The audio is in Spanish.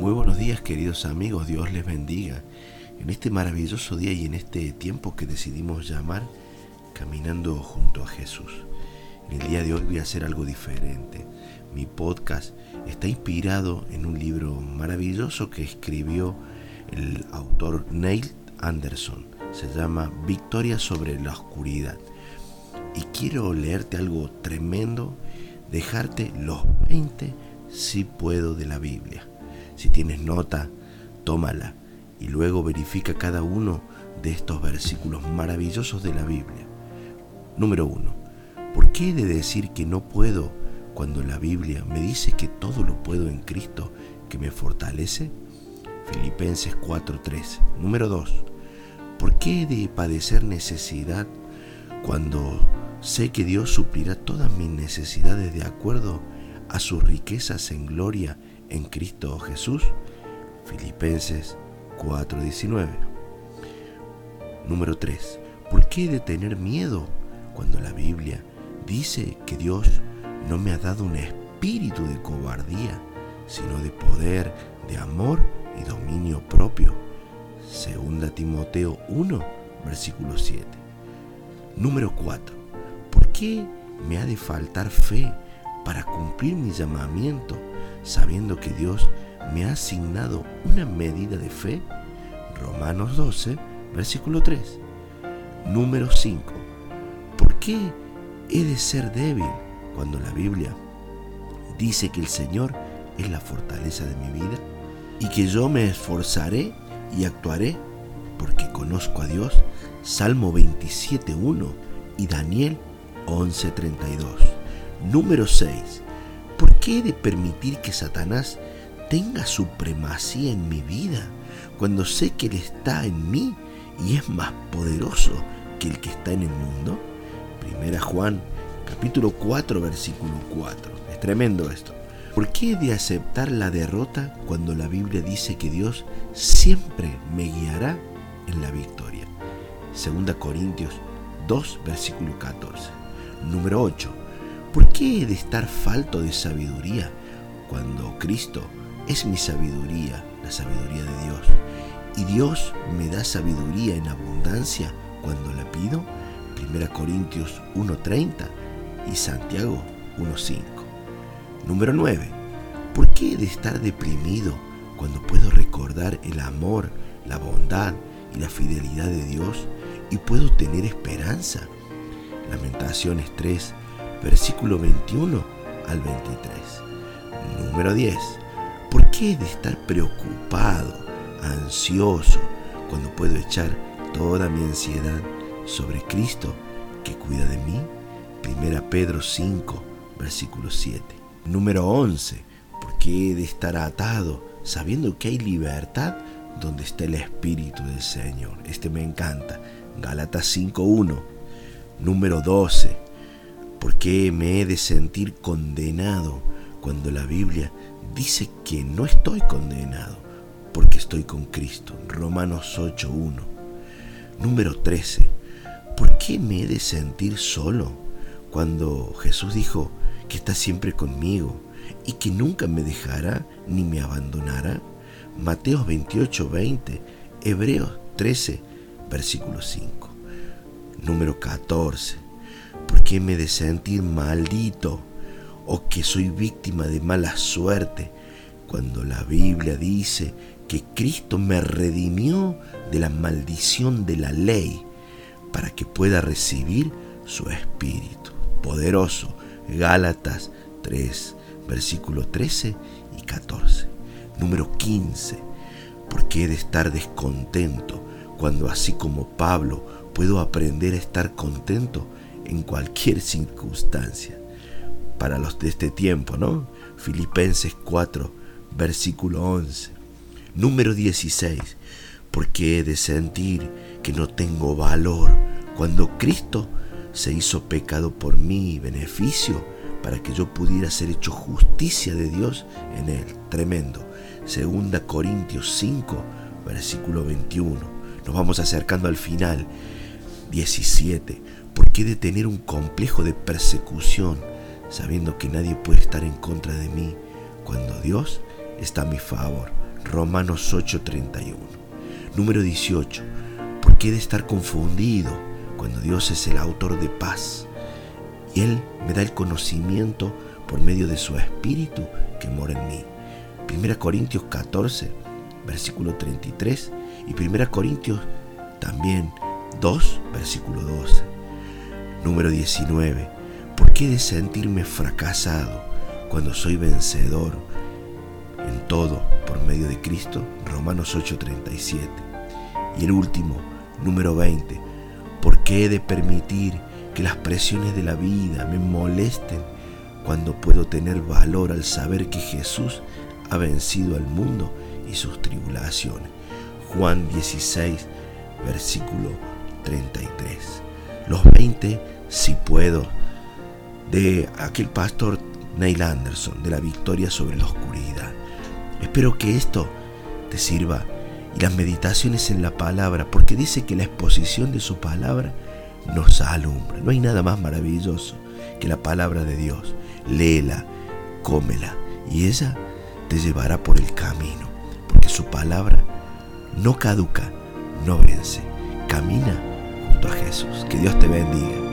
Muy buenos días queridos amigos, Dios les bendiga. En este maravilloso día y en este tiempo que decidimos llamar Caminando junto a Jesús. En el día de hoy voy a hacer algo diferente. Mi podcast está inspirado en un libro maravilloso que escribió el autor Neil Anderson. Se llama Victoria sobre la oscuridad. Y quiero leerte algo tremendo, dejarte los 20 si puedo de la Biblia. Si tienes nota, tómala y luego verifica cada uno de estos versículos maravillosos de la Biblia. Número uno, ¿por qué he de decir que no puedo cuando la Biblia me dice que todo lo puedo en Cristo que me fortalece? Filipenses 4:13. Número 2. ¿Por qué he de padecer necesidad cuando sé que Dios suplirá todas mis necesidades de acuerdo a sus riquezas en gloria en Cristo Jesús? Filipenses 4:19. Número 3. ¿Por qué de tener miedo cuando la Biblia dice que Dios no me ha dado un espíritu de cobardía, sino de poder, de amor y dominio propio? Segunda Timoteo 1, versículo 7. Número 4. ¿Por qué me ha de faltar fe para cumplir mi llamamiento, sabiendo que Dios me ha asignado una medida de fe? Romanos 12, versículo 3. Número 5. ¿Por qué he de ser débil cuando la Biblia dice que el Señor es la fortaleza de mi vida y que yo me esforzaré y actuaré porque conozco a Dios? Salmo 27.1 y Daniel 11.32. Número 6. ¿Por qué he de permitir que Satanás tenga supremacía en mi vida cuando sé que Él está en mí y es más poderoso que el que está en el mundo? Primera Juan capítulo 4 versículo 4. Es tremendo esto. ¿Por qué he de aceptar la derrota cuando la Biblia dice que Dios siempre me guiará en la victoria? Segunda Corintios 2 versículo 14. Número 8. ¿Por qué he de estar falto de sabiduría cuando Cristo es mi sabiduría, la sabiduría de Dios? Y Dios me da sabiduría en abundancia cuando la pido. Primera Corintios 1.30 y Santiago 1.5. Número 9. ¿Por qué he de estar deprimido cuando puedo recordar el amor, la bondad y la fidelidad de Dios y puedo tener esperanza? Lamentaciones 3, versículo 21 al 23. Número 10. ¿Por qué he de estar preocupado, ansioso, cuando puedo echar toda mi ansiedad sobre Cristo que cuida de mí? Primera Pedro 5, versículo 7. Número 11. ¿Por qué he de estar atado sabiendo que hay libertad donde está el Espíritu del Señor? Este me encanta. Gálatas 5.1. Número 12. ¿Por qué me he de sentir condenado cuando la Biblia dice que no estoy condenado? Porque estoy con Cristo. Romanos 8.1. Número 13. ¿Por qué me he de sentir solo cuando Jesús dijo que está siempre conmigo y que nunca me dejará ni me abandonará? Mateo 28, 20, Hebreos 13, versículo 5. Número 14 ¿Por qué me de sentir maldito o que soy víctima de mala suerte cuando la Biblia dice que Cristo me redimió de la maldición de la ley para que pueda recibir su espíritu poderoso? Gálatas 3, versículo 13 y 14. Número 15. ¿Por qué he de estar descontento cuando así como Pablo puedo aprender a estar contento en cualquier circunstancia. Para los de este tiempo, ¿no? Filipenses 4, versículo 11. Número 16. Porque he de sentir que no tengo valor cuando Cristo se hizo pecado por mi beneficio para que yo pudiera ser hecho justicia de Dios en él. Tremendo. Segunda Corintios 5, versículo 21. Nos vamos acercando al final. 17. ¿Por qué de tener un complejo de persecución sabiendo que nadie puede estar en contra de mí cuando Dios está a mi favor? Romanos 8:31. Número 18. ¿Por qué de estar confundido cuando Dios es el autor de paz? Y Él me da el conocimiento por medio de su Espíritu que mora en mí. 1 Corintios 14, versículo 33 y 1 Corintios también 2, versículo 12. Número 19. ¿Por qué de sentirme fracasado cuando soy vencedor en todo por medio de Cristo? Romanos 8:37. Y el último, número 20. ¿Por qué he de permitir que las presiones de la vida me molesten cuando puedo tener valor al saber que Jesús ha vencido al mundo y sus tribulaciones? Juan 16, versículo 33. Los 20, si puedo, de aquel pastor Neil Anderson, de la victoria sobre la oscuridad. Espero que esto te sirva y las meditaciones en la palabra, porque dice que la exposición de su palabra nos alumbra. No hay nada más maravilloso que la palabra de Dios. Léela, cómela y ella te llevará por el camino, porque su palabra no caduca, no vence. Camina junto a Jesús. Que Dios te bendiga.